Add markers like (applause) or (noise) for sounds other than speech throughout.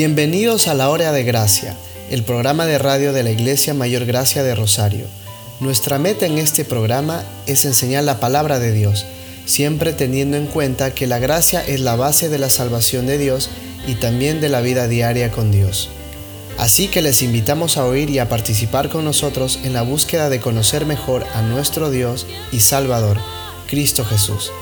Bienvenidos a la Hora de Gracia, el programa de radio de la Iglesia Mayor Gracia de Rosario. Nuestra meta en este programa es enseñar la palabra de Dios, siempre teniendo en cuenta que la gracia es la base de la salvación de Dios y también de la vida diaria con Dios. Así que les invitamos a oír y a participar con nosotros en la búsqueda de conocer mejor a nuestro Dios y Salvador, Cristo Jesús.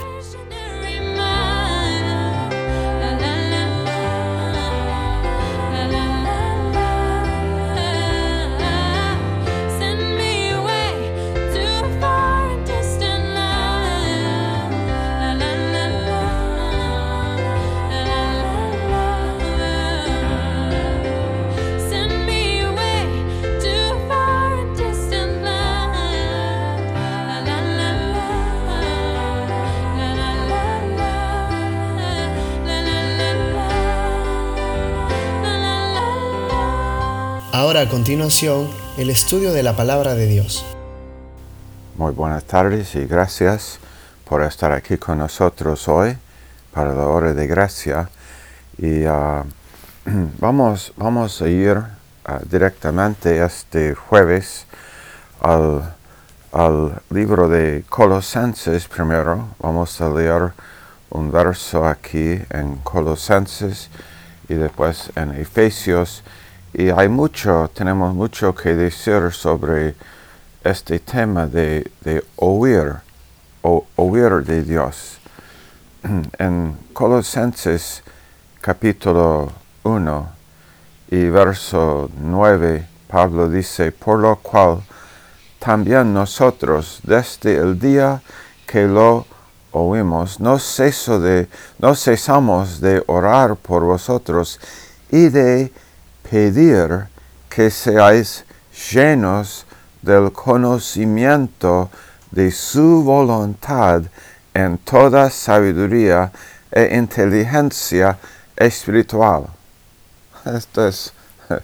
Ahora a continuación, el estudio de la palabra de Dios. Muy buenas tardes y gracias por estar aquí con nosotros hoy para la hora de gracia. Y uh, (clears throat) vamos, vamos a ir uh, directamente este jueves al, al libro de Colosenses primero. Vamos a leer un verso aquí en Colosenses y después en Efesios y hay mucho, tenemos mucho que decir sobre este tema de, de oír, o, oír de Dios. (clears throat) En Colosenses capítulo 1 y verso 9, Pablo dice, por lo cual también nosotros desde el día que lo oímos, no, ceso de, no cesamos de orar por vosotros y de pedir que seáis llenos del conocimiento de su voluntad en toda sabiduría e inteligencia espiritual. Esto es... (laughs)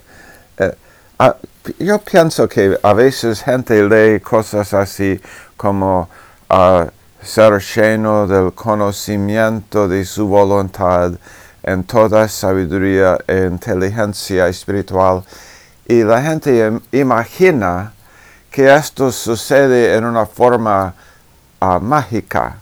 Eh, ah, yo pienso que a veces gente lee cosas así como uh, ser lleno del conocimiento de su voluntad en toda sabiduría e inteligencia espiritual. Y la gente imagina que esto sucede en una forma uh, mágica.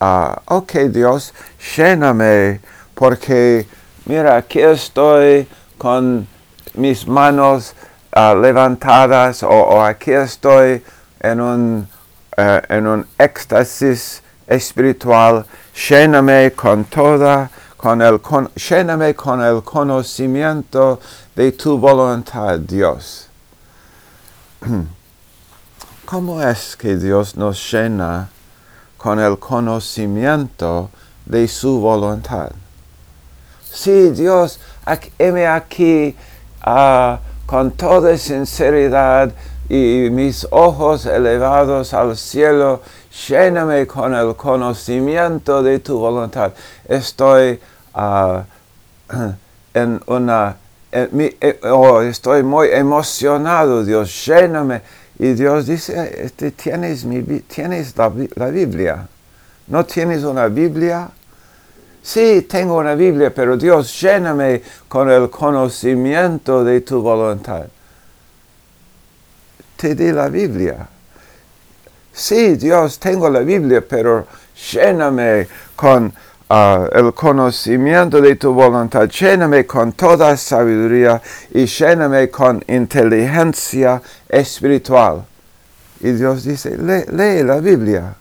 Uh, ok, Dios, lléname porque, mira, aquí estoy con mis manos uh, levantadas o, o, aquí estoy en un, en un éxtasis espiritual. Lléname con toda con el, con, lléname con el conocimiento de tu voluntad, Dios. (clears throat) ¿Cómo es que Dios nos llena con el conocimiento de su voluntad? Sí, Dios, heme aquí uh, con toda sinceridad y mis ojos elevados al cielo, lléname con el conocimiento de tu voluntad. Estoy uh, (clears throat) en una, eh, oh, estoy muy emocionado, Dios, lléname. Y Dios dice, este, tienes, mi, tienes la, la Biblia. ¿No tienes una Biblia? Sí, tengo una Biblia, pero Dios, lléname con el conocimiento de tu voluntad. Te di la Biblia. Sí, Dios, tengo la Biblia, pero lléname con uh, el conocimiento de tu voluntad, lléname con toda sabiduría y lléname con inteligencia espiritual. Y Dios dice, lee, la Biblia.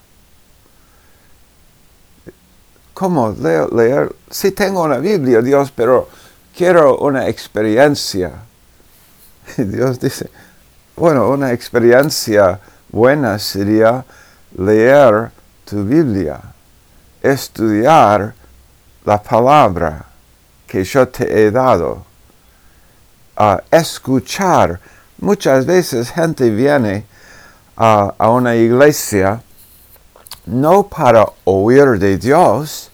¿Cómo leer? Sí tengo una Biblia, Dios, pero quiero una experiencia. (laughs) Y Dios dice, bueno, una experiencia buena sería leer tu Biblia, estudiar la palabra que yo te he dado, a escuchar. Muchas veces gente viene a, una iglesia no para oír de Dios,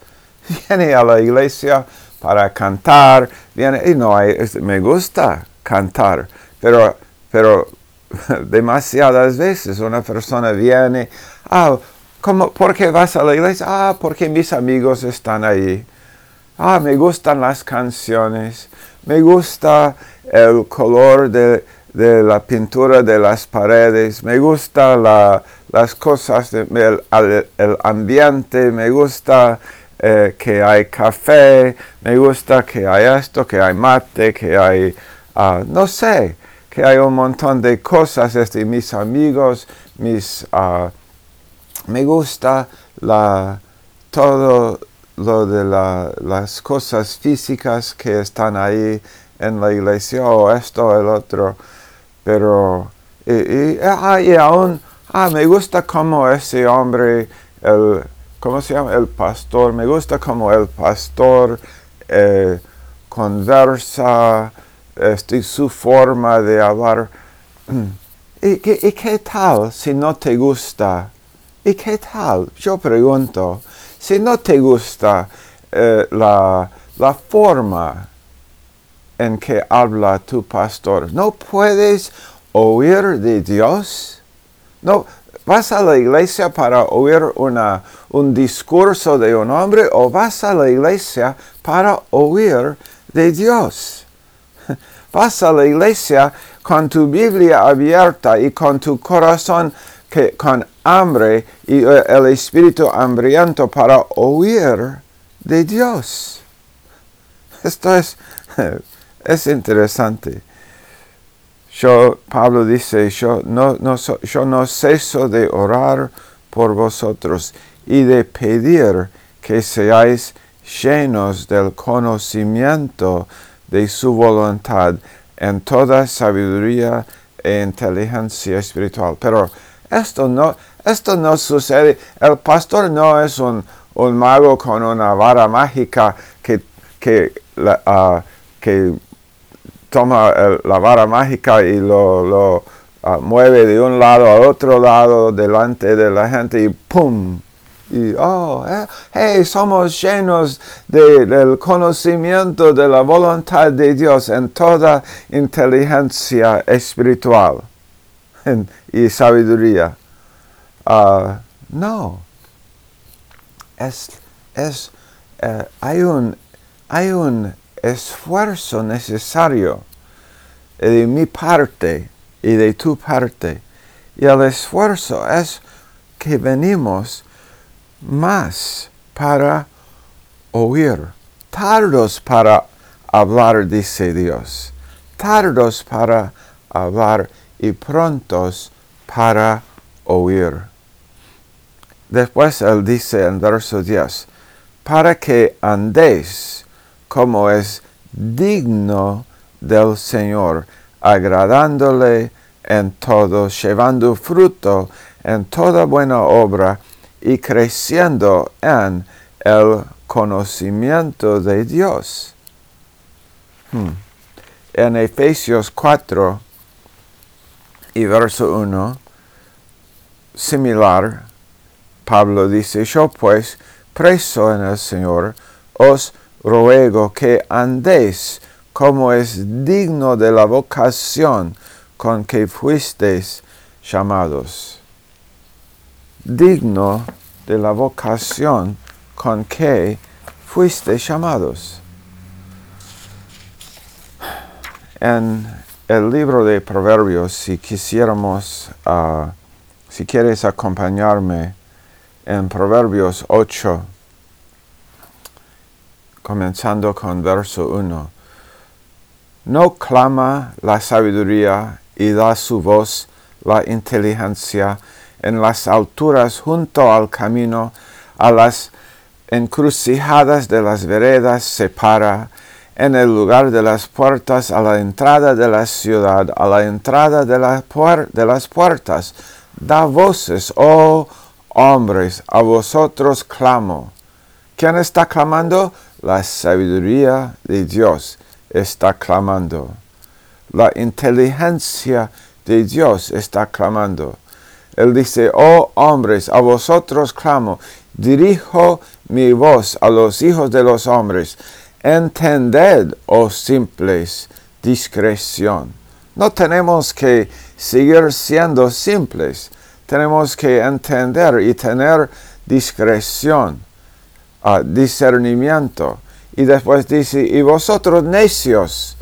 (laughs) viene a la iglesia para cantar, viene, y no me gusta cantar, pero, pero (laughs) demasiadas veces una persona viene, ah, ¿cómo, ¿por qué vas a la iglesia? Ah, porque mis amigos están ahí. Ah, me gustan las canciones. me gusta el color de, la pintura de las paredes, me gusta las cosas, el, ambiente, me gusta eh, que hay café, me gusta que hay esto, que hay mate, que hay, ah, no sé, que hay un montón de cosas, este, mis amigos, mis, uh, me gusta la, todo lo de las cosas físicas que están ahí en la iglesia o esto o el otro, pero y, ah, aún ah, me gusta como ese hombre, el, ¿cómo se llama? El pastor, me gusta como el pastor eh, conversa, este, su forma de hablar. (clears throat) ¿Y, qué tal si no te gusta? ¿Y qué tal? Yo pregunto, si no te gusta eh, la, la forma en que habla tu pastor, ¿no puedes oír de Dios? ¿No vas a la iglesia para oír una, un discurso de un hombre o vas a la iglesia para oír de Dios? Vas a la iglesia con tu Biblia abierta y con tu corazón que, con hambre y eh, el espíritu hambriento para oír de Dios. Esto es, (laughs) es interesante. Yo, Pablo dice, yo no, no, yo no ceso de orar por vosotros y de pedir que seáis llenos del conocimiento de su voluntad en toda sabiduría e inteligencia espiritual. Pero esto no, esto no sucede. El pastor no es un, mago con una vara mágica que, que, ah, que toma la vara mágica y lo, lo ah, mueve de un lado a otro lado delante de la gente y ¡pum! Y oh, eh, hey, somos llenos del conocimiento de la voluntad de Dios en toda inteligencia espiritual (laughs) y sabiduría. Uh, no, es, es, eh, hay, un, hay un esfuerzo necesario de mi parte y de tu parte. Y el esfuerzo es que venimos más para oír, tardos para hablar, dice Dios, tardos para hablar y prontos para oír. Después él dice en verso 10, para que andéis como es digno del Señor, agradándole en todo, llevando fruto en toda buena obra, y creciendo en el conocimiento de Dios. Hmm. En Efesios 4 y verso 1, similar, Pablo dice, yo pues, preso en el Señor, os ruego que andéis como es digno de la vocación con que fuisteis llamados digno de la vocación con que fuiste llamados. En el libro de Proverbios, si quisiéramos, ah, si quieres acompañarme en Proverbios 8, comenzando con verso 1, no clama la sabiduría y da su voz la inteligencia, en las alturas junto al camino, a las encrucijadas de las veredas se para, en el lugar de las puertas, a la entrada de la ciudad, a la entrada de, de las puertas. Da voces, oh hombres, a vosotros clamo. ¿Quién está clamando? La sabiduría de Dios está clamando. La inteligencia de Dios está clamando. Él dice, oh hombres, a vosotros clamo, dirijo mi voz a los hijos de los hombres. Entended, oh simples, discreción. No tenemos que seguir siendo simples, tenemos que entender y tener discreción, ah, discernimiento. Y después dice, y vosotros necios,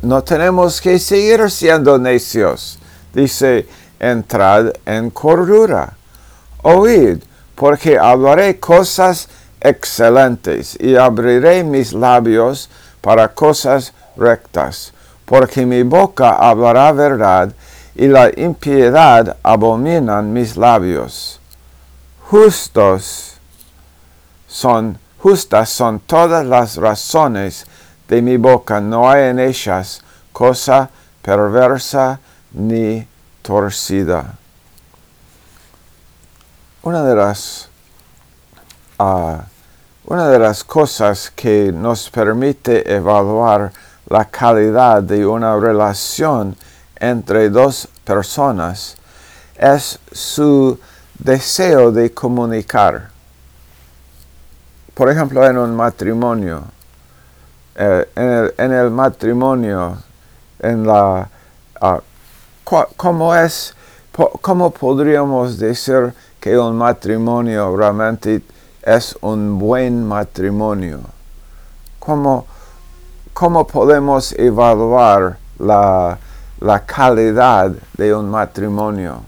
no tenemos que seguir siendo necios. Dice, entrad en cordura. Oíd, porque hablaré cosas excelentes y abriré mis labios para cosas rectas, porque mi boca hablará verdad y la impiedad abominan mis labios. Justos son, justas son todas las razones de mi boca, no hay en ellas cosa perversa ni torcida. Una de las, ah, una de las cosas que nos permite evaluar la calidad de una relación entre dos personas es su deseo de comunicar. Por ejemplo, en un matrimonio, eh, en, el, matrimonio, en la, uh, ¿cómo es, cómo podríamos decir que un matrimonio realmente es un buen matrimonio? ¿Cómo, cómo podemos evaluar la, la calidad de un matrimonio?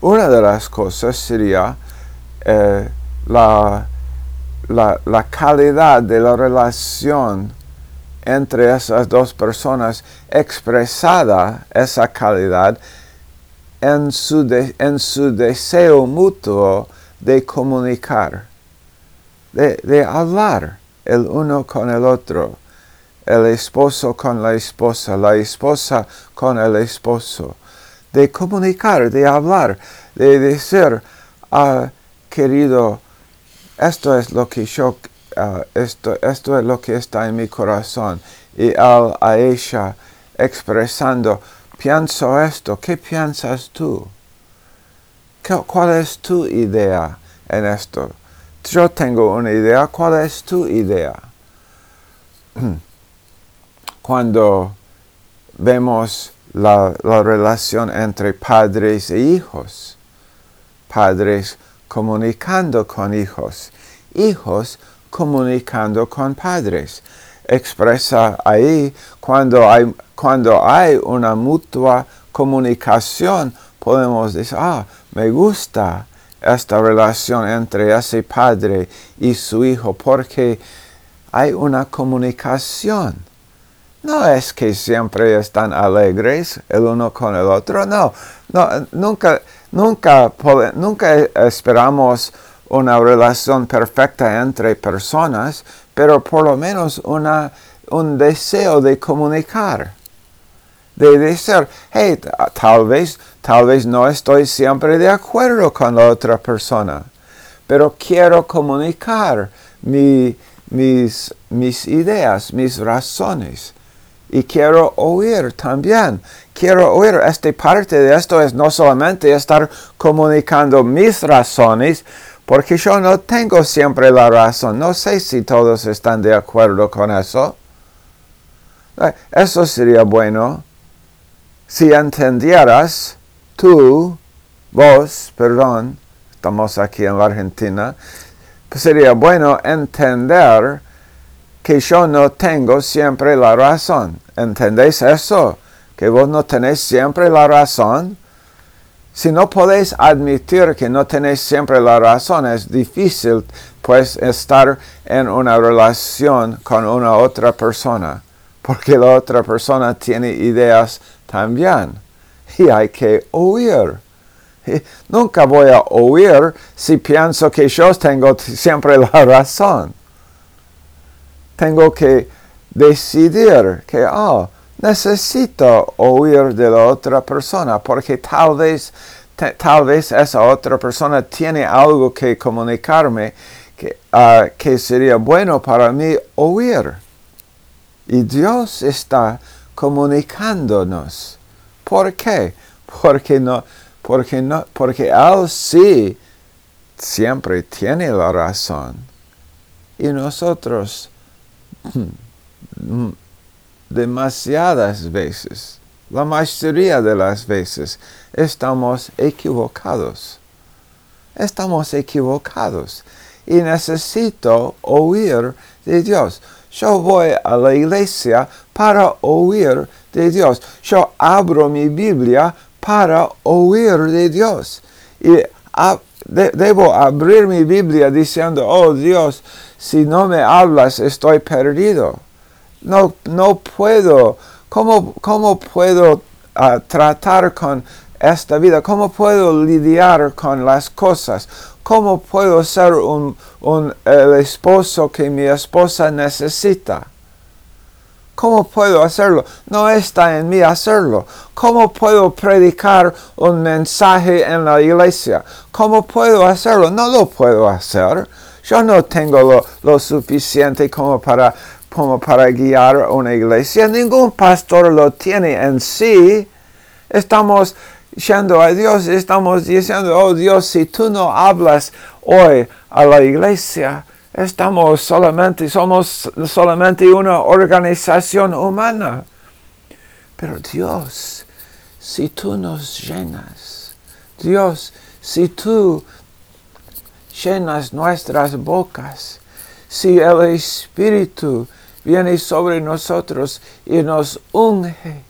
Una de las cosas sería eh, la, la, la, calidad de la relación entre esas dos personas, expresada esa calidad en su, en su deseo mutuo de comunicar, de, de hablar el uno con el otro, el esposo con la esposa, la esposa con el esposo, de comunicar, de hablar, de decir, ah, querido, esto es lo que yo Ah, esto, esto es lo que está en mi corazón. Y al, a ella expresando, pienso esto, ¿qué piensas tú? ¿Cuál es tu idea en esto? Yo tengo una idea, ¿cuál es tu idea? (clears throat) Cuando vemos la, la relación entre padres e hijos, padres comunicando con hijos, hijos comunicando con padres. Expresa ahí cuando hay, cuando hay una mutua comunicación, podemos decir, ah, me gusta esta relación entre ese padre y su hijo porque hay una comunicación. No es que siempre están alegres el uno con el otro, no, no nunca, nunca, nunca esperamos una relación perfecta entre personas, pero por lo menos una, un deseo de comunicar. De decir, hey, tal vez, tal vez no estoy siempre de acuerdo con la otra persona, pero quiero comunicar mis, mis ideas, mis razones. Y quiero oír también. Quiero oír. Esta parte de esto es no solamente estar comunicando mis razones, porque yo no tengo siempre la razón. No sé si todos están de acuerdo con eso. Eh, eso sería bueno si entendieras tú, vos, perdón, estamos aquí en la Argentina, pues sería bueno entender que yo no tengo siempre la razón. ¿Entendéis eso? Que vos no tenéis siempre la razón. Si no podéis admitir que no tenéis siempre la razón, es difícil pues estar en una relación con una otra persona, porque la otra persona tiene ideas también y hay que oír. nunca voy a oír si pienso que yo tengo siempre la (laughs) razón. Tengo que decidir que, oh, necesito oír de la otra persona porque tal vez, tal vez esa otra persona tiene algo que comunicarme que, ah, que sería bueno para mí oír. Y Dios está comunicándonos. ¿Por qué? Porque no, porque no, porque Él sí siempre tiene la razón. Y nosotros hmm, demasiadas veces, la mayoría de las veces, estamos equivocados. Estamos equivocados. y necesito oír de Dios. Yo voy a la iglesia para oír de Dios. Yo abro mi Biblia para oír de Dios. Y debo abrir mi Biblia diciendo, oh Dios, si no me hablas estoy perdido. No, no puedo. ¿Cómo, cómo puedo ah, tratar con esta vida? ¿Cómo puedo lidiar con las cosas? ¿Cómo puedo ser un, el esposo que mi esposa necesita? ¿Cómo puedo hacerlo? No está en mí hacerlo. ¿Cómo puedo predicar un mensaje en la iglesia? ¿Cómo puedo hacerlo? No lo puedo hacer. Yo no tengo lo, lo suficiente como para, como para guiar una iglesia. Ningún pastor lo tiene en sí. Estamos yendo a Dios, estamos diciendo, oh Dios, si tú no hablas hoy a la iglesia, estamos solamente, somos solamente una organización humana. Pero Dios, si tú nos llenas, Dios, si tú llenas nuestras bocas, si el Espíritu viene sobre nosotros y nos unge,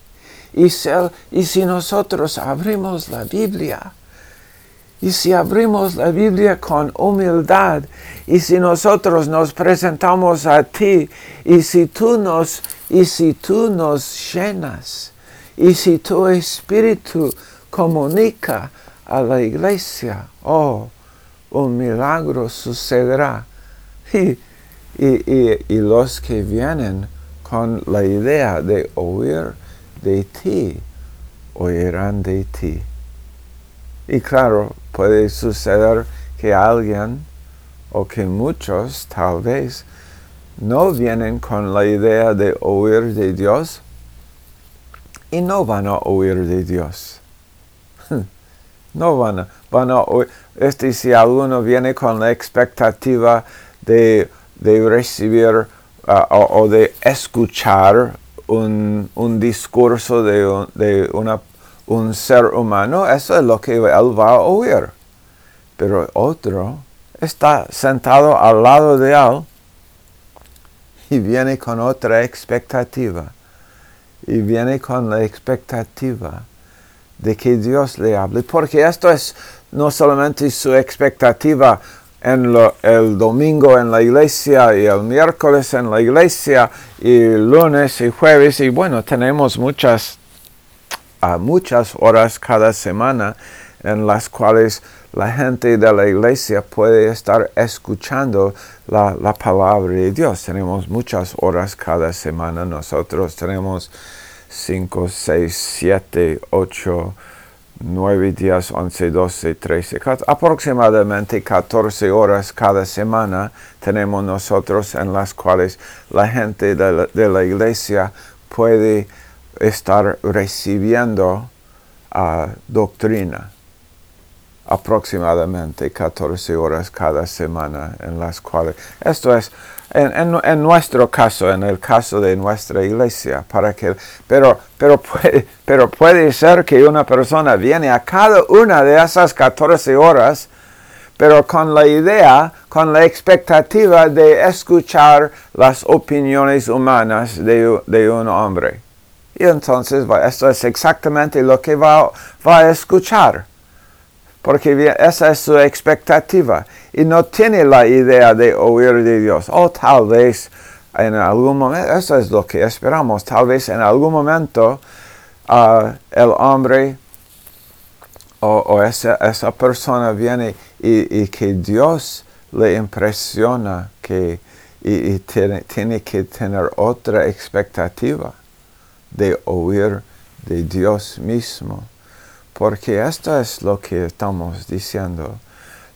y si, nosotros abrimos la Biblia, y si abrimos la Biblia con humildad, y si nosotros nos presentamos a ti, y si tú nos, y si tú nos llenas, y si tu espíritu comunica a la iglesia, oh, un milagro sucederá. y, y los que vienen con la idea de oír de ti oirán de ti. Y claro, puede suceder que alguien o que muchos tal vez no vienen con la idea de oír de Dios y no van a oír de Dios. (laughs) No van a, van a oír. Este si alguno viene con la expectativa de, recibir uh, o, de escuchar un, discurso de, de una, un ser humano, eso es lo que él va a oír. Pero otro está sentado al lado de él y viene con otra expectativa. Y viene con la expectativa de que Dios le hable. Porque esto es no solamente su expectativa en el domingo en la iglesia y el miércoles en la iglesia y lunes y jueves y bueno, tenemos muchas, uh, muchas horas cada semana en las cuales la gente de la iglesia puede estar escuchando la, la palabra de Dios. Tenemos muchas horas cada semana. Nosotros tenemos 5, 6, 7, 8, 9 días, 11, 12, 13, aproximadamente 14 horas cada semana tenemos nosotros en las cuales la gente de la, iglesia puede estar recibiendo uh, doctrina. Aproximadamente 14 horas cada semana en las cuales... Esto es en, nuestro caso, en el caso de nuestra iglesia, para que, pero, pero, puede, pero puede ser que una persona viene a cada una de esas 14 horas, pero con la idea, con la expectativa de escuchar las opiniones humanas de, de un hombre. Y entonces esto es exactamente lo que va, va a escuchar porque esa es su expectativa. Y no tiene la idea de oír de Dios. O tal vez en algún momento, eso es lo que esperamos, tal vez en algún momento ah, el hombre o, esa, persona viene y, que Dios le impresiona que y, tiene, tiene que tener otra expectativa de oír de Dios mismo porque esto es lo que estamos diciendo.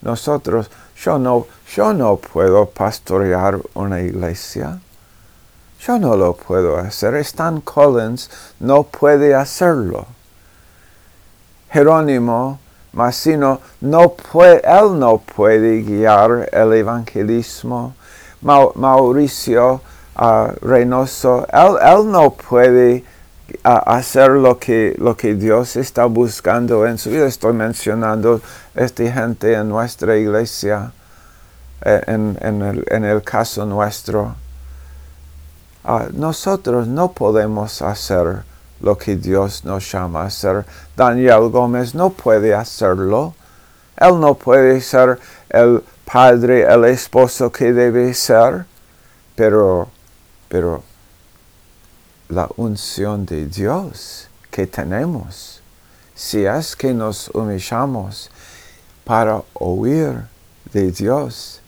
Nosotros, yo no, yo no puedo pastorear una iglesia. Yo no lo puedo hacer. Stan Collins no puede hacerlo. Jerónimo Massino no puede, él no puede guiar el evangelismo. Mauricio uh, Reynoso, él no puede a hacer lo que, lo que Dios está buscando en su vida. Estoy mencionando esta gente en nuestra iglesia. eh, en, el, caso nuestro, ah, nosotros no podemos hacer lo que Dios nos llama a hacer. Daniel Gómez no puede hacerlo. Él no puede ser el padre, el esposo que debe ser, pero, pero la unción de Dios que tenemos, si es que nos humillamos para oír de Dios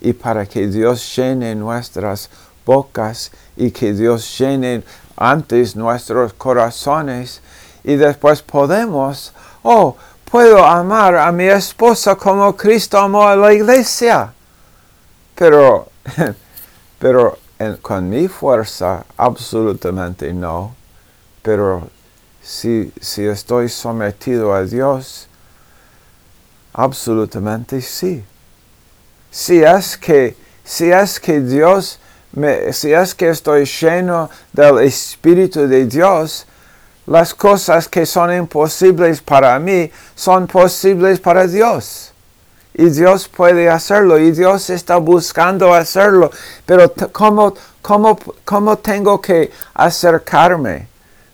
y para que Dios llene nuestras bocas y que Dios llene antes nuestros corazones y después podemos, oh, puedo amar a mi esposa como Cristo amó a la iglesia. Pero, (laughs) pero con mi fuerza, absolutamente no. Pero si, si estoy sometido a Dios, absolutamente sí. Si es que, si es que Dios, me, si es que estoy lleno del Espíritu de Dios, las cosas que son imposibles para mí son posibles para Dios. Y Dios puede hacerlo y Dios está buscando hacerlo. Pero ¿cómo, cómo, cómo tengo que acercarme?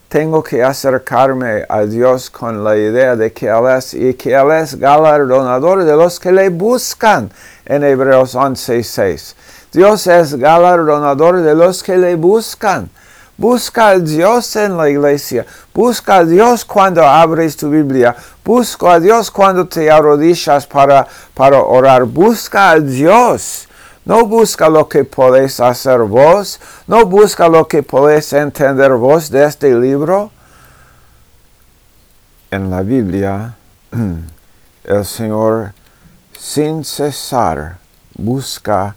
Tengo que acercarme a Dios con la idea de que Él es y que Él es galardonador de los que le buscan en Hebreos 11:6. Dios es galardonador de los que le buscan. Busca a Dios en la iglesia. Busca a Dios cuando abres tu Biblia. Busca a Dios cuando te arrodillas para, para orar. Busca a Dios. No busca lo que podéis hacer vos. No busca lo que podéis entender vos de este libro. En la Biblia, (clears throat) el Señor sin cesar busca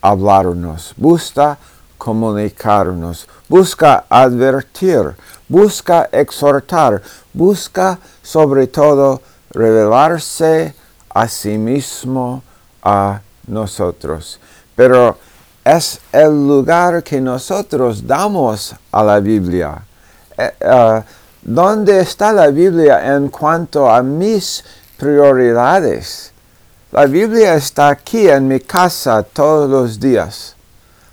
hablarnos. Busca comunicarnos, busca advertir, busca exhortar, busca sobre todo revelarse a sí mismo a nosotros. Pero es el lugar que nosotros damos a la Biblia. Eh, eh, ¿Dónde está la Biblia en cuanto a mis prioridades? La Biblia está aquí en mi casa todos los días.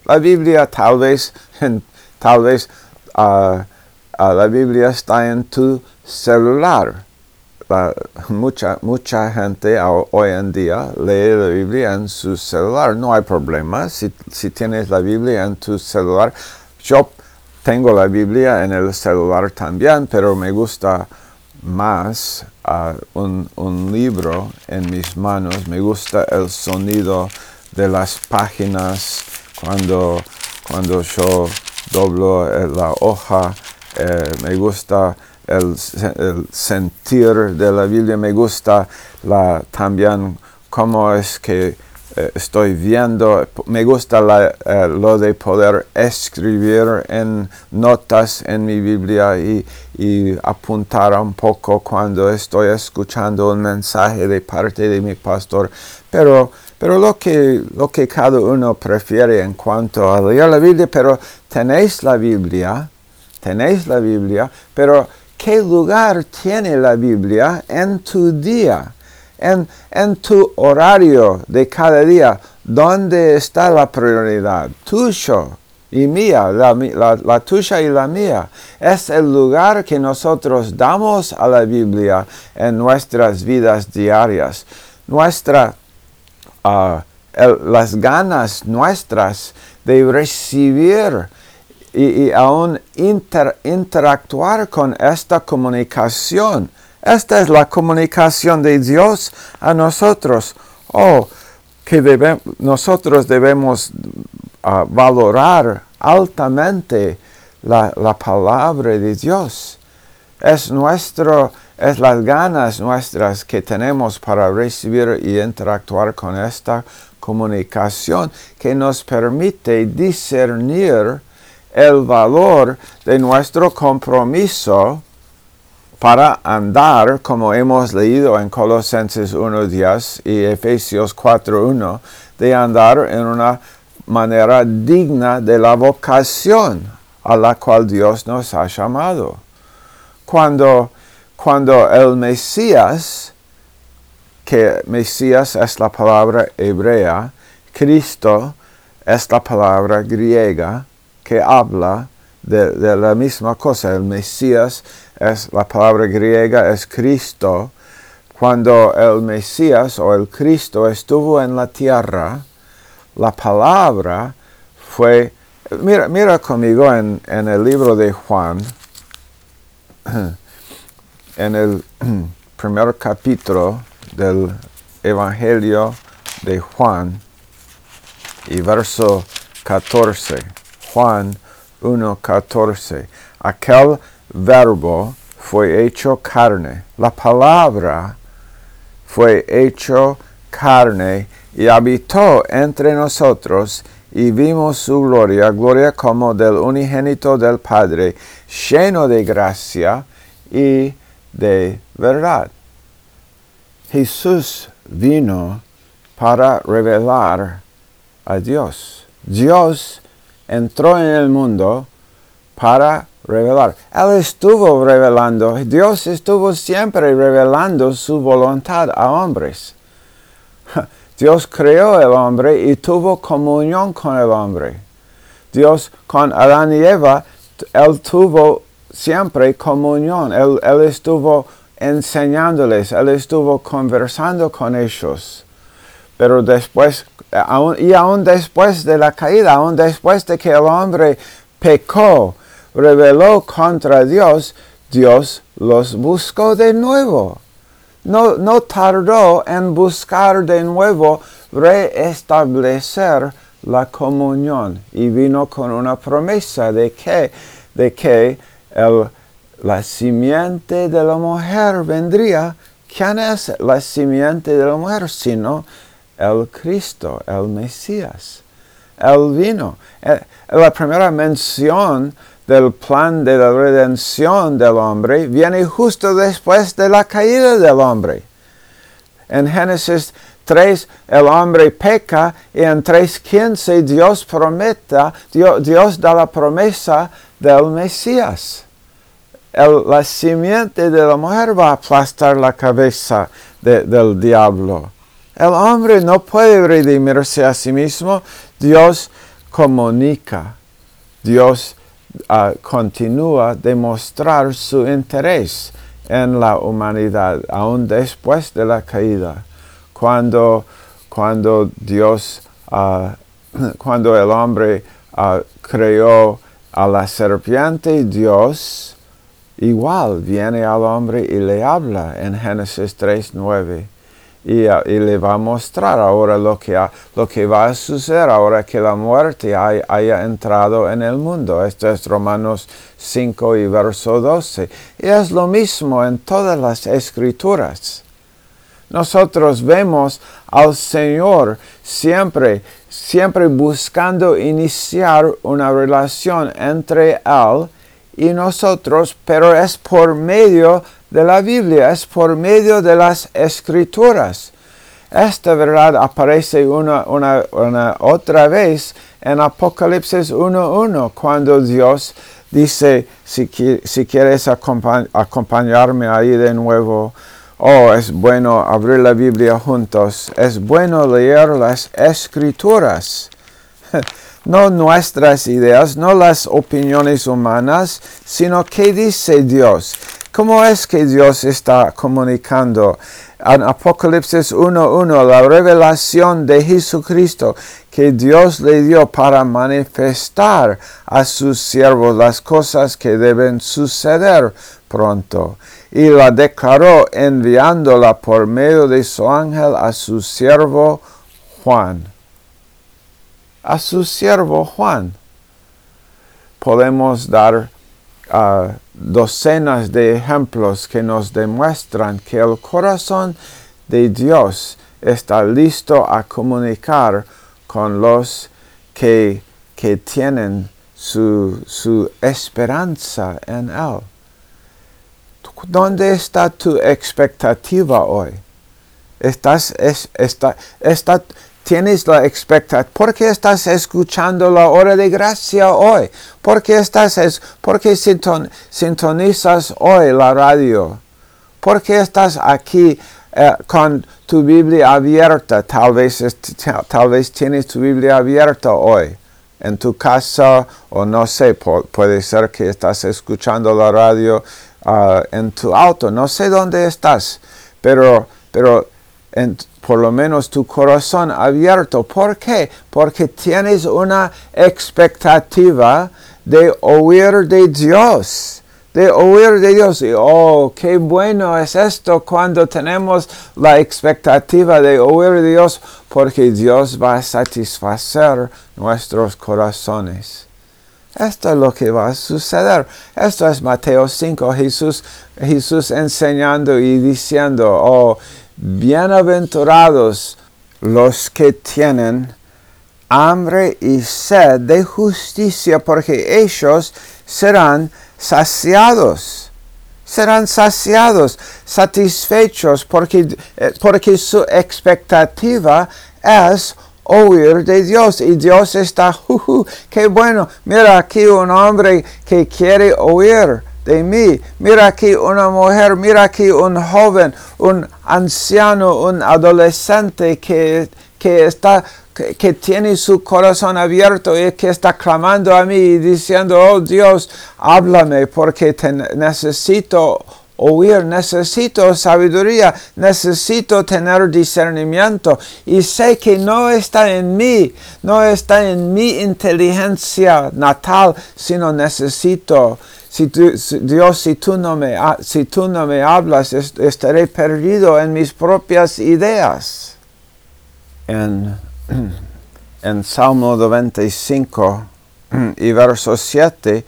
La Biblia tal vez, (laughs) tal vez ah, la Biblia está en tu celular. mucha, mucha gente hoy en día lee la Biblia en su celular. No hay problema si, si tienes la Biblia en tu celular. Yo tengo la Biblia en el celular también, pero me gusta más uh, un, un, libro en mis manos. Me gusta el sonido de las páginas cuando, cuando yo doblo la hoja, eh, me gusta el, sentir de la Biblia, me gusta la, también cómo es que eh, estoy viendo, me gusta lo de poder escribir en notas en mi Biblia y, y, apuntar un poco cuando estoy escuchando un mensaje de parte de mi pastor, pero pero lo que, lo que cada uno prefiere en cuanto a leer la Biblia, pero tenéis la Biblia, tenéis la Biblia, pero ¿qué lugar tiene la Biblia en tu día? En, en tu horario de cada día, ¿dónde está la prioridad? Tuyo y mía, la, la, tuya y la mía. Es el lugar que nosotros damos a la Biblia en nuestras vidas diarias. Nuestra las ganas nuestras de recibir y, aún interactuar con esta comunicación. Esta es la comunicación de Dios a nosotros. Oh, que nosotros debemos ah, valorar altamente la, la palabra de Dios. Es nuestro es las ganas nuestras que tenemos para recibir y interactuar con esta comunicación que nos permite discernir el valor de nuestro compromiso para andar, como hemos leído en Colosenses 1.10 y Efesios 4.1, de andar en una manera digna de la vocación a la cual Dios nos ha llamado. Cuando cuando el Mesías, que Mesías es la palabra hebrea, Cristo es la palabra griega que habla de, la misma cosa. El Mesías es la palabra griega, es Cristo. Cuando el Mesías o el Cristo estuvo en la tierra, la palabra fue, mira, mira conmigo en, en el libro de Juan, (clears throat) en el (clears throat) primer capítulo del Evangelio de Juan y verso 14. Juan 1.14. Aquel verbo fue hecho carne. La palabra fue hecho carne y habitó entre nosotros y vimos su gloria, gloria como del unigénito del Padre, lleno de gracia y de verdad. Jesús vino para revelar a Dios. Dios entró en el mundo para revelar. Él estuvo revelando, Dios estuvo siempre revelando su voluntad a hombres. (laughs) Dios creó el hombre y tuvo comunión con el hombre. Dios con Adán y Eva, Él tuvo siempre comunión. Él, él estuvo enseñándoles, Él estuvo conversando con ellos. Pero después, y aún después de la caída, aún después de que el hombre pecó, reveló contra Dios, Dios los buscó de nuevo. No, no tardó en buscar de nuevo restablecer la comunión y vino con una promesa de que, de que el, la simiente de la mujer vendría. ¿Quién es la simiente de la mujer? Sino el Cristo, el Mesías. Él vino. Eh, la primera mención del plan de la redención del hombre viene justo después de la caída del hombre. En Génesis 3 el hombre peca y en 3.15 Dios prometa, Dios, da la promesa del Mesías. la simiente de la mujer va a aplastar la cabeza del diablo. El hombre no puede redimirse a sí mismo. Dios comunica. Dios uh, continúa demostrar su interés en la humanidad, aún después de la caída. Cuando, cuando Dios, uh, (clears throat) cuando el hombre uh, creó a la serpiente, Dios igual viene al hombre y le habla en Génesis 3.9 y, le va a mostrar ahora lo que, lo que va a suceder ahora que la muerte haya entrado en el mundo. Esto es Romanos 5 y verso 12. Y es lo mismo en todas las escrituras. Nosotros vemos al Señor siempre, siempre buscando iniciar una relación entre Él y nosotros, pero es por medio de la Biblia, es por medio de las escrituras. Esta verdad aparece una, una, otra vez en Apocalipsis 1.1, cuando Dios dice, si, si quieres acompañarme ahí de nuevo, oh, es bueno abrir la Biblia juntos, es bueno leer las escrituras. (laughs) no nuestras ideas, no las opiniones humanas, sino qué dice Dios. ¿Cómo es que Dios está comunicando? En Apocalipsis 1.1, la revelación de Jesucristo que Dios le dio para manifestar a sus siervos las cosas que deben suceder pronto. Y la declaró enviándola por medio de su ángel a su siervo Juan a su siervo Juan. Podemos dar uh, docenas de ejemplos que nos demuestran que el corazón de Dios está listo a comunicar con los que, que tienen su, su, esperanza en Él. ¿Dónde está tu expectativa hoy? Estás, es, está, está, tienes la expectativa, ¿por qué estás escuchando la hora de gracia hoy? ¿Por qué, estás, por qué sintonizas hoy la radio? ¿Por qué estás aquí eh, con tu Biblia abierta. Tal vez, tal vez tienes tu Biblia abierta hoy en tu casa o no sé, puede ser que estás escuchando la radio ah, en tu auto. No sé dónde estás, pero, pero por lo menos tu corazón abierto. ¿Por qué? Porque tienes una expectativa de oír de Dios de oír de Dios. Y oh, qué bueno es esto cuando tenemos la expectativa de oír de Dios, porque Dios va a satisfacer nuestros corazones. Esto es lo que va a suceder. Esto es Mateo 5, Jesús, Jesús enseñando y diciendo, oh, bienaventurados los que tienen hambre y sed de justicia, porque ellos serán saciados. Serán saciados, satisfechos, porque, eh, porque su expectativa es oír de Dios. Y Dios está, qué bueno, mira aquí un hombre que quiere oír de mí. Mira aquí una mujer, mira aquí un joven, un anciano, un adolescente que, que está que, tiene su corazón abierto y que está clamando a mí diciendo, oh Dios, háblame porque te necesito oír, necesito sabiduría, necesito tener discernimiento y sé que no está en mí, no está en mi inteligencia natal, sino necesito. Si Dios, si tú, no me, si tú no me hablas, estaré perdido en mis propias ideas. En (clears throat) en Salmo 95 (clears throat) y verso 7,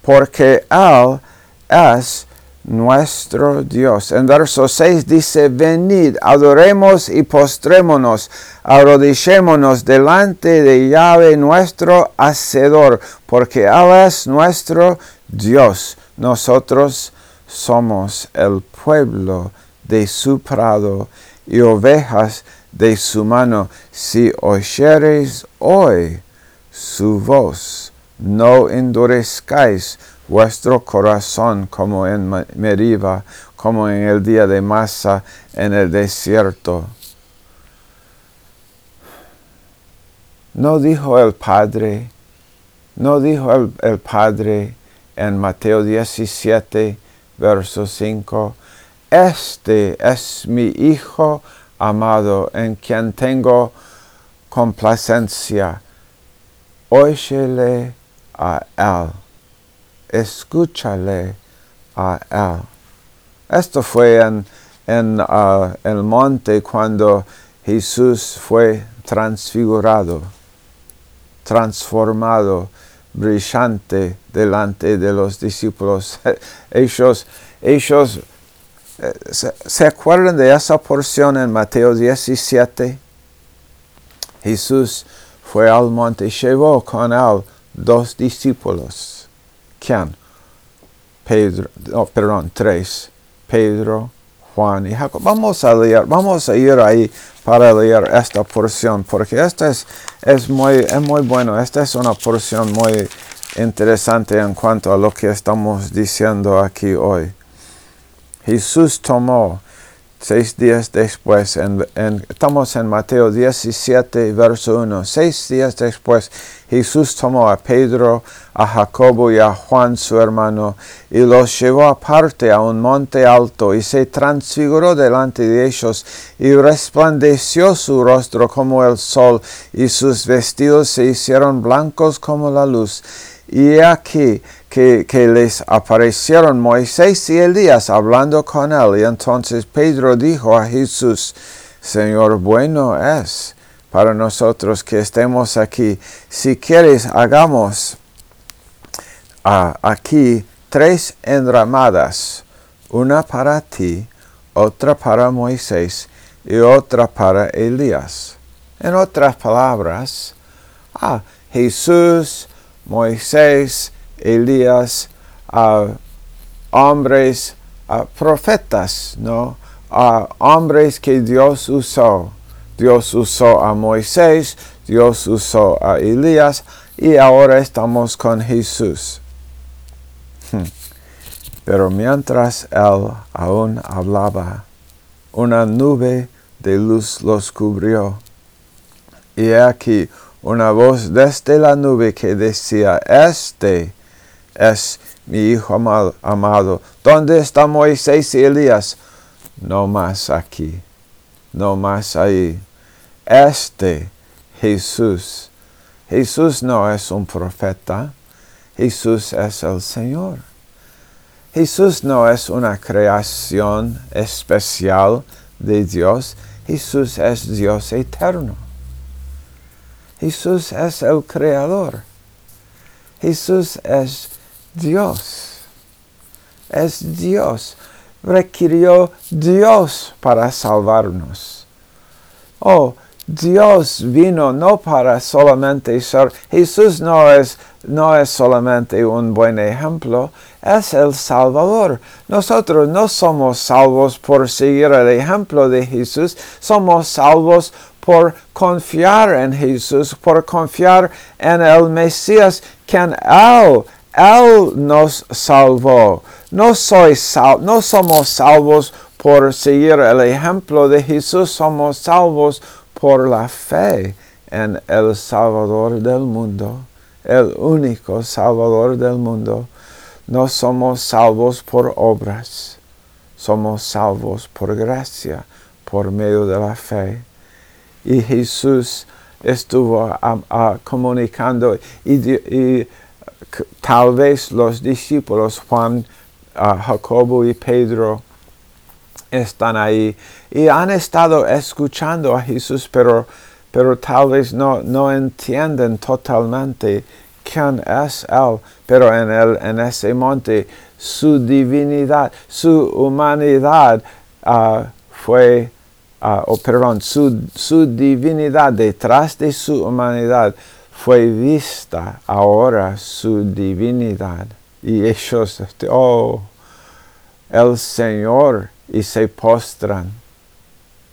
porque Él es nuestro Dios. En verso 6 dice, venid, adoremos y postrémonos, arrodillémonos delante de Yahweh nuestro Hacedor, porque Él es nuestro Dios. Nosotros somos el pueblo de su prado y ovejas de su mano. Si oyereis hoy su voz, no endurezcáis vuestro corazón como en Meriba, como en el día de Masa en el desierto. No dijo el Padre, no dijo el, el Padre en Mateo 17, verso 5, Este es mi Hijo amado, en quien tengo complacencia. Óyele a Él, escúchale a Él. Esto fue en, uh, el monte cuando Jesús fue transfigurado, transformado, brillante delante de los discípulos. (laughs) ellos, ellos ¿Se, acuerdan de esa porción en Mateo 17? Jesús fue al monte y llevó con él dos discípulos. ¿Quién? Pedro, oh, perdón, tres. Pedro, Juan y Jacob. Vamos a leer, vamos a ir ahí para leer esta porción, porque esta es, es, muy, es muy bueno. Esta es una porción muy interesante en cuanto a lo que estamos diciendo aquí hoy. Jesús tomó seis días después, en, estamos en Mateo 17, verso 1, seis días después, Jesús tomó a Pedro, a Jacobo y a Juan su hermano, y los llevó aparte a un monte alto, y se transfiguró delante de ellos, y resplandeció su rostro como el sol, y sus vestidos se hicieron blancos como la luz. Y aquí que, les aparecieron Moisés y Elías hablando con él. Y entonces Pedro dijo a Jesús, Señor, bueno es para nosotros que estemos aquí. Si quieres, hagamos ah, aquí tres enramadas, una para ti, otra para Moisés y otra para Elías. En otras palabras, ah, Jesús, Moisés, Elías, a hombres, a profetas, ¿no? A hombres que Dios usó. Dios usó a Moisés, Dios usó a Elías y ahora estamos con Jesús. Hmm. Pero mientras él aún hablaba, una nube de luz los cubrió. Y aquí una voz desde la nube que decía, Este es mi Hijo amado, amado. ¿Dónde está Moisés y Elías? No más aquí, no más ahí. Este Jesús. Jesús no es un profeta, Jesús es el Señor. Jesús no es una creación especial de Dios, Jesús es Dios eterno. Jesús es el creador. Jesús es Dios. Es Dios. Requirió Dios para salvarnos. Oh, Dios vino no para solamente ser, Jesús no es, no es solamente un buen ejemplo, es el Salvador. Nosotros no somos salvos por seguir el ejemplo de Jesús, somos salvos por confiar en Jesús, por confiar en el Mesías, quien Él, Él nos salvó. No, sal, no somos salvos por seguir el ejemplo de Jesús, somos salvos por la fe en el Salvador del mundo, el único Salvador del mundo. No somos salvos por obras, somos salvos por gracia, por medio de la fe. Y Jesús estuvo comunicando y, tal vez los discípulos Juan, Jacobo y Pedro están ahí y han estado escuchando a Jesús, pero, pero tal vez no, no entienden totalmente quién es Él, pero en, el, en ese monte su divinidad, su humanidad uh, fue, uh, oh, perdón, su, su divinidad detrás de su humanidad fue vista ahora su divinidad. Y ellos, oh, el Señor y se postran,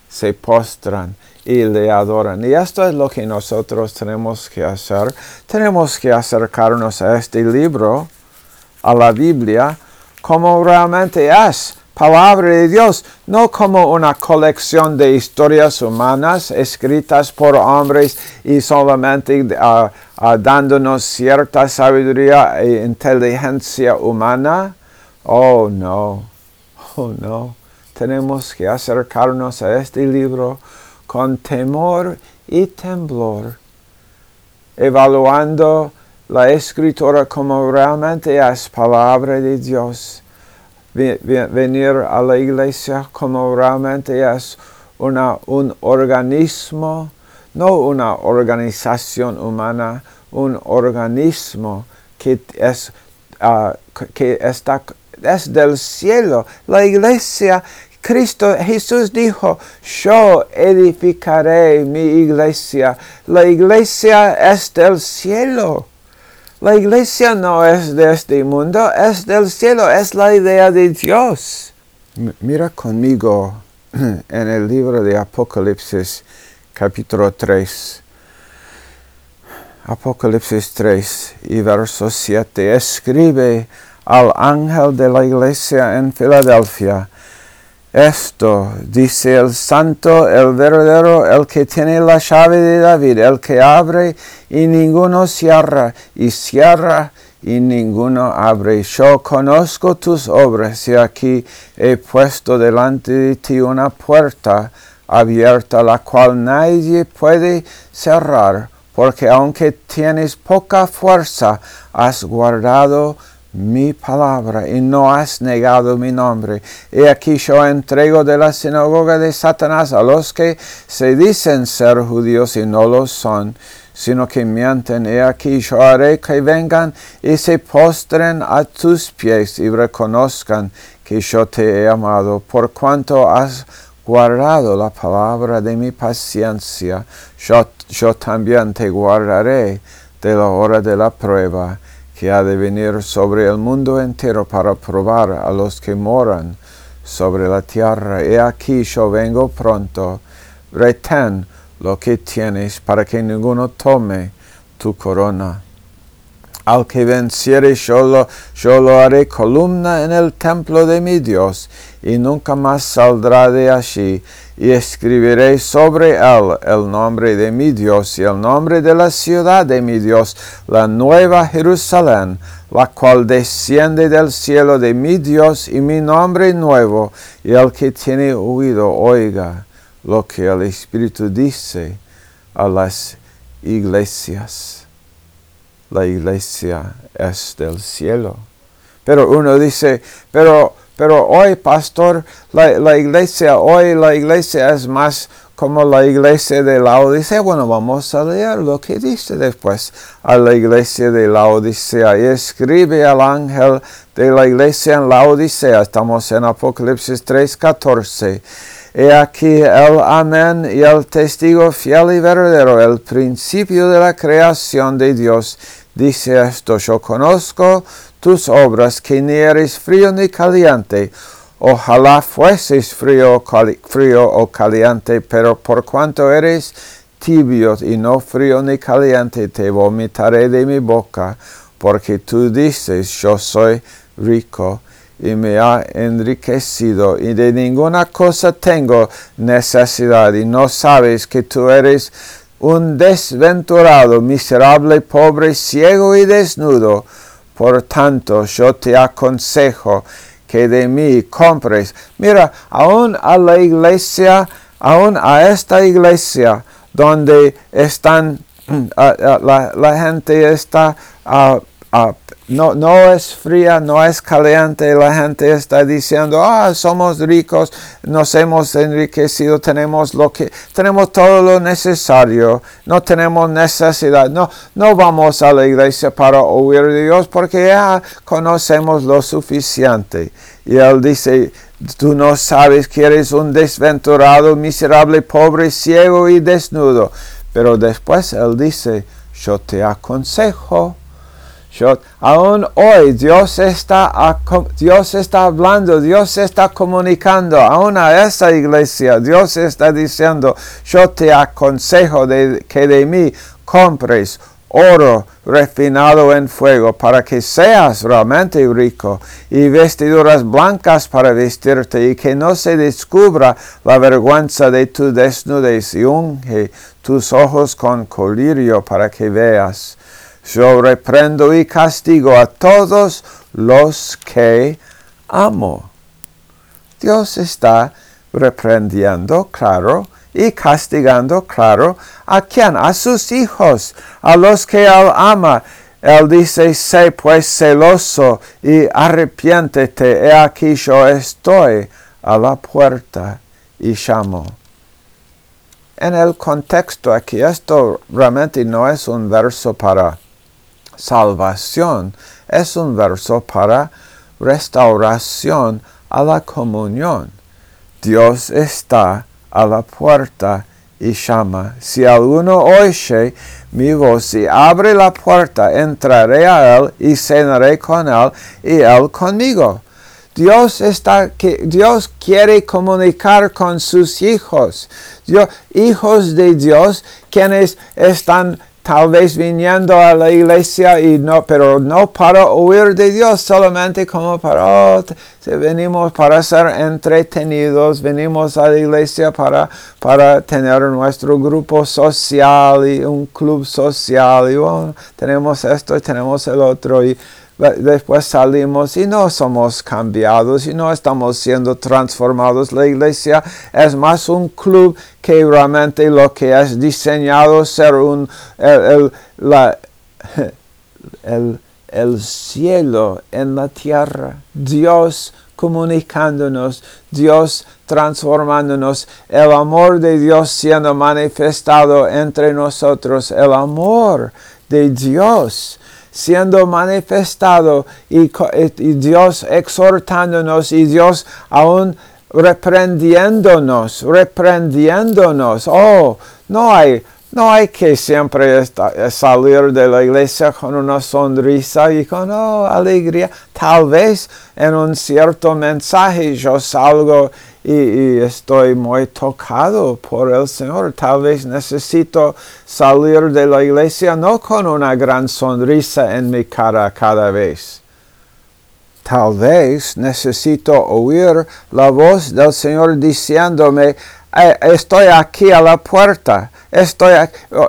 se postran y le adoran. Y esto es lo que nosotros tenemos que hacer. Tenemos que acercarnos a este libro, a la Biblia, como realmente es palabra de Dios, no como una colección de historias humanas escritas por hombres y solamente uh, uh, dándonos cierta sabiduría e inteligencia humana. Oh, no. Oh, no tenemos que acercarnos a este libro con temor y temblor, evaluando la escritura como realmente es palabra de Dios, venir a la iglesia como realmente es una, un organismo, no una organización humana, un organismo que es, uh, que está es del cielo. La iglesia Cristo Jesús dijo, yo edificaré mi iglesia. La iglesia es del cielo. La iglesia no es de este mundo, es del cielo, es la idea de Dios. Mira conmigo (clears throat) en el libro de Apocalipsis capítulo 3. Apocalipsis 3 y verso 7. Escribe al ángel de la iglesia en Filadelfia esto dice el santo, el verdadero, el que tiene la llave de David, el que abre y ninguno cierra, y cierra y ninguno abre. Yo conozco tus obras y aquí he puesto delante de ti una puerta abierta, la cual nadie puede cerrar, porque aunque tienes poca fuerza, has guardado mi palabra y no has negado mi nombre. Y aquí yo entrego de la sinagoga de Satanás a los que se dicen ser judíos y no lo son, sino que mienten. Y aquí yo haré que vengan y se postren a tus pies y reconozcan que yo te he amado, por cuanto has guardado la palabra de mi paciencia, yo, yo también te guardaré de la hora de la prueba que ha de venir sobre el mundo entero para probar a los que moran sobre la tierra. He aquí yo vengo pronto, retén lo que tienes para que ninguno tome tu corona. Al que venciere yo lo, yo lo haré columna en el templo de mi Dios, y nunca más saldrá de allí, y escribiré sobre él el nombre de mi Dios y el nombre de la ciudad de mi Dios, la nueva Jerusalén, la cual desciende del cielo de mi Dios y mi nombre nuevo, y el que tiene oído oiga lo que el Espíritu dice a las iglesias. La iglesia es del cielo. Pero uno dice, pero, pero hoy, pastor, la, la iglesia, hoy la iglesia es más como la iglesia de la Odisea. Bueno, vamos a leer lo que dice después a la iglesia de la Odisea. Y escribe al ángel de la iglesia en la Odisea. Estamos en Apocalipsis 3:14. He aquí el amén y el testigo fiel y verdadero, el principio de la creación de Dios. Dice esto, yo conozco tus obras, que ni eres frío ni caliente. Ojalá fueses frío, frío o caliente, pero por cuanto eres tibio y no frío ni caliente, te vomitaré de mi boca, porque tú dices, yo soy rico y me ha enriquecido y de ninguna cosa tengo necesidad y no sabes que tú eres un desventurado, miserable, pobre, ciego y desnudo. Por tanto, yo te aconsejo que de mí compres. Mira, aún a la iglesia, aún a esta iglesia donde están, la, gente está no, no es fría, no es caliente. La gente está diciendo, ah, somos ricos, nos hemos enriquecido, tenemos lo que, tenemos todo lo necesario, no tenemos necesidad. No, no vamos a la iglesia para oír de Dios porque ya conocemos lo suficiente. Y él dice, tú no sabes que eres un desventurado, miserable, pobre, ciego y desnudo. Pero después él dice, yo te aconsejo aún hoy Dios está, Dios está hablando, Dios está comunicando, aún a esa iglesia, Dios está diciendo, yo te aconsejo de, que de mí compres oro refinado en fuego para que seas realmente rico y vestiduras blancas para vestirte y que no se descubra la vergüenza de tu desnudez y unge tus ojos con colirio para que veas yo reprendo y castigo a todos los que amo. Dios está reprendiendo, claro, y castigando, claro, a quien, a sus hijos, a los que él ama. Él dice, sé pues celoso y arrepiéntete, he aquí yo estoy a la puerta y llamo. En el contexto aquí, esto realmente no es un verso para salvación es un verso para restauración a la comunión. Dios está a la puerta y llama. Si alguno oye mi voz y abre la puerta, entraré a él y cenaré con él y él conmigo. Dios está Dios quiere comunicar con sus hijos. Hijos de Dios quienes están tal vez viniendo a la iglesia y no, pero no para oír de Dios, solamente como para, oh, venimos para ser entretenidos, venimos a la iglesia para, para tener nuestro grupo social y un club social y tenemos esto y tenemos el otro y después salimos y no somos cambiados y no estamos siendo transformados. La iglesia es más un club que realmente lo que es diseñado ser un, el, el, (laughs) el cielo en la tierra. Dios comunicándonos, Dios transformándonos, el amor de Dios siendo manifestado entre nosotros, el amor de Dios siendo manifestado y, Dios exhortándonos y Dios aún reprendiéndonos, reprendiéndonos. Oh, no hay, no hay que siempre salir de la iglesia con una sonrisa y con oh, alegría. Tal vez en un cierto mensaje yo salgo y, estoy muy tocado por el Señor. Tal vez necesito salir de la iglesia no con una gran sonrisa en mi cara cada vez. Tal vez necesito oír la voz del Señor diciéndome, eh, estoy aquí a la puerta, estoy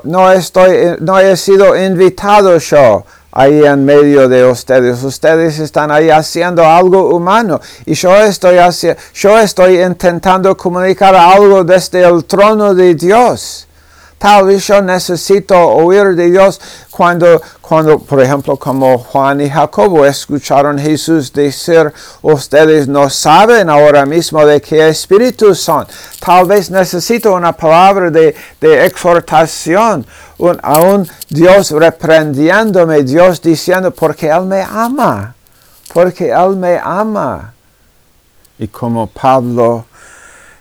no estoy, no he sido invitado yo ahí en medio de ustedes. Ustedes están ahí haciendo algo humano y yo estoy, yo estoy intentando comunicar algo desde el trono de Dios. Tal vez yo necesito oír de Dios cuando, cuando, por ejemplo, como Juan y Jacobo escucharon Jesús decir, ustedes no saben ahora mismo de qué espíritu son. Tal vez necesito una palabra de, de exhortación, un, a un Dios reprendiéndome, Dios diciendo, porque Él me ama, porque Él me ama. Y como Pablo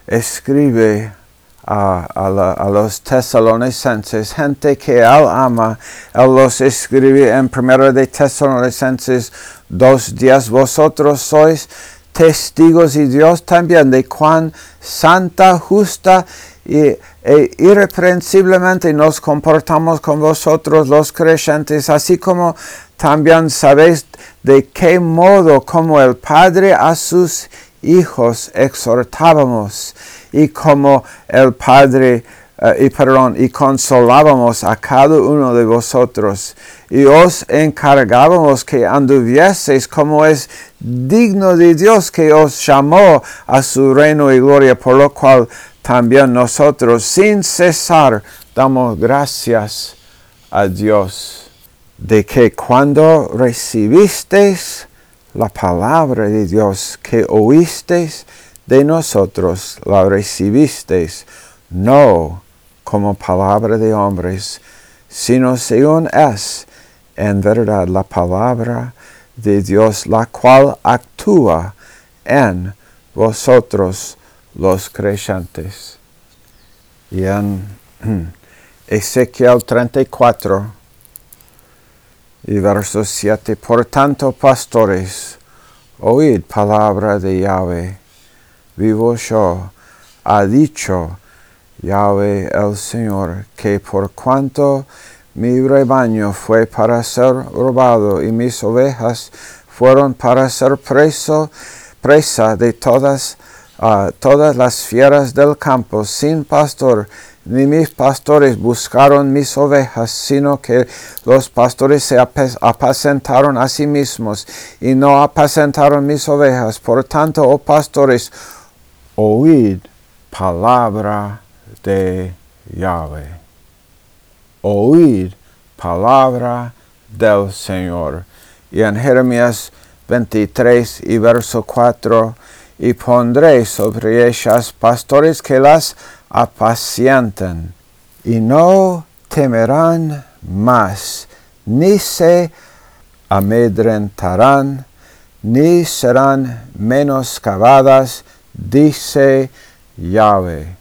escribe, a, los tesalonicenses, gente que él ama. Él los escribe en primero de Tesalonicenses dos días. Vosotros sois testigos y Dios también de cuán santa, justa y, e irreprensiblemente nos comportamos con vosotros los creyentes, así como también sabéis de qué modo como el Padre a sus hijos exhortábamos y como el Padre eh, y perdón, y consolábamos a cada uno de vosotros, y os encargábamos que anduvieseis como es digno de Dios que os llamó a su reino y gloria, por lo cual también nosotros sin cesar damos gracias a Dios de que cuando recibisteis la palabra de Dios que oísteis, de nosotros la recibisteis, no como palabra de hombres, sino según es en verdad la palabra de Dios, la cual actúa en vosotros los creyentes. Y en Ezequiel 34 y verso 7, por tanto, pastores, oíd palabra de Yahweh vivo yo, ha dicho Yahweh el Señor, que por cuanto mi rebaño fue para ser robado y mis ovejas fueron para ser preso, presa de todas, todas las fieras del campo, sin pastor, ni mis pastores buscaron mis ovejas, sino que los pastores se apacentaron a sí mismos y no apacentaron mis ovejas. Por tanto, oh pastores, oíd palabra de Yahweh. Oíd palabra del Señor. Y en Jeremías 23 y verso 4, y pondré sobre ellas pastores que las apacienten, y no temerán más, ni se amedrentarán, ni serán menoscabadas, dice Yahweh.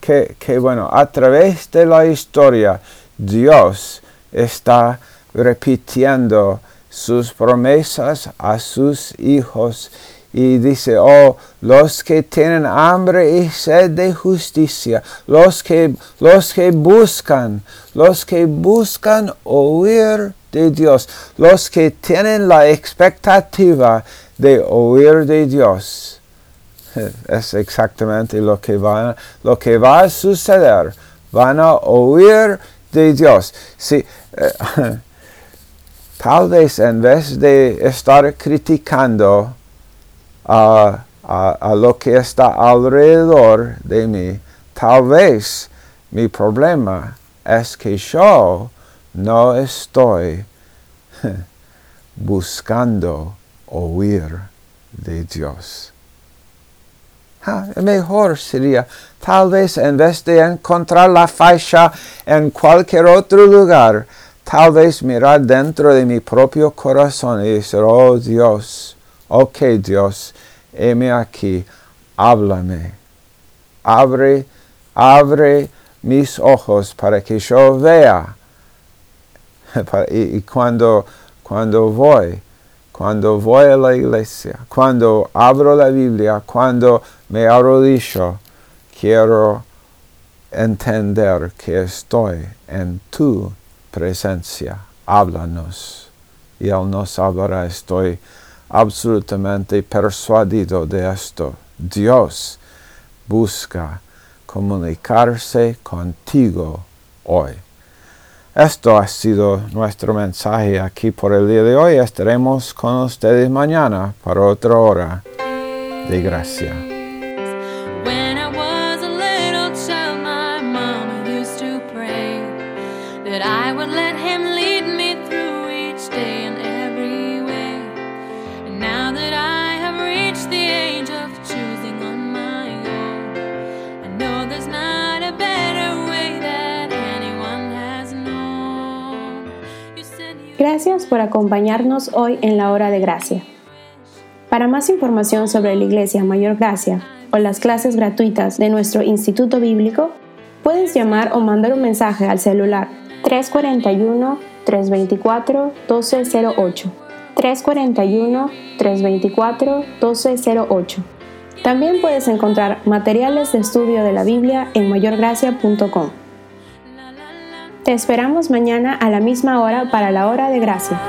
Qué, qué bueno, a través de la historia Dios está repitiendo sus promesas a sus hijos y dice, oh, los que tienen hambre y sed de justicia, los que, los que buscan, los que buscan oír de Dios, los que tienen la expectativa de oír de Dios. (laughs) Es exactamente lo que va, lo que va a suceder. Van a oír de Dios. Sí, eh, (laughs) tal vez en vez de estar criticando a, a, lo que está alrededor de mí, tal vez mi problema es que yo no estoy (laughs) buscando oír de Dios. mejor sería, tal vez en vez de encontrar la faixa en cualquier otro lugar, tal vez mirar dentro de mi propio corazón y decir, oh Dios, ok Dios, heme aquí, háblame, abre, abre mis ojos para que yo vea. (laughs) y, cuando, cuando voy, cuando voy a la iglesia, cuando abro la Biblia, cuando me arrodillo, quiero entender que estoy en tu presencia. Háblanos, y Él nos salvará. Estoy absolutamente persuadido de esto. Dios busca comunicarse contigo hoy. Esto ha sido nuestro mensaje aquí por el día de hoy. Estaremos con ustedes mañana para otra hora de gracia. Gracias por acompañarnos hoy en la hora de gracia. Para más información sobre la Iglesia Mayor Gracia o las clases gratuitas de nuestro Instituto Bíblico, puedes llamar o mandar un mensaje al celular 341-324-1208. 341-324-1208. También puedes encontrar materiales de estudio de la Biblia en mayorgracia.com. Te esperamos mañana a la misma hora para la hora de gracia.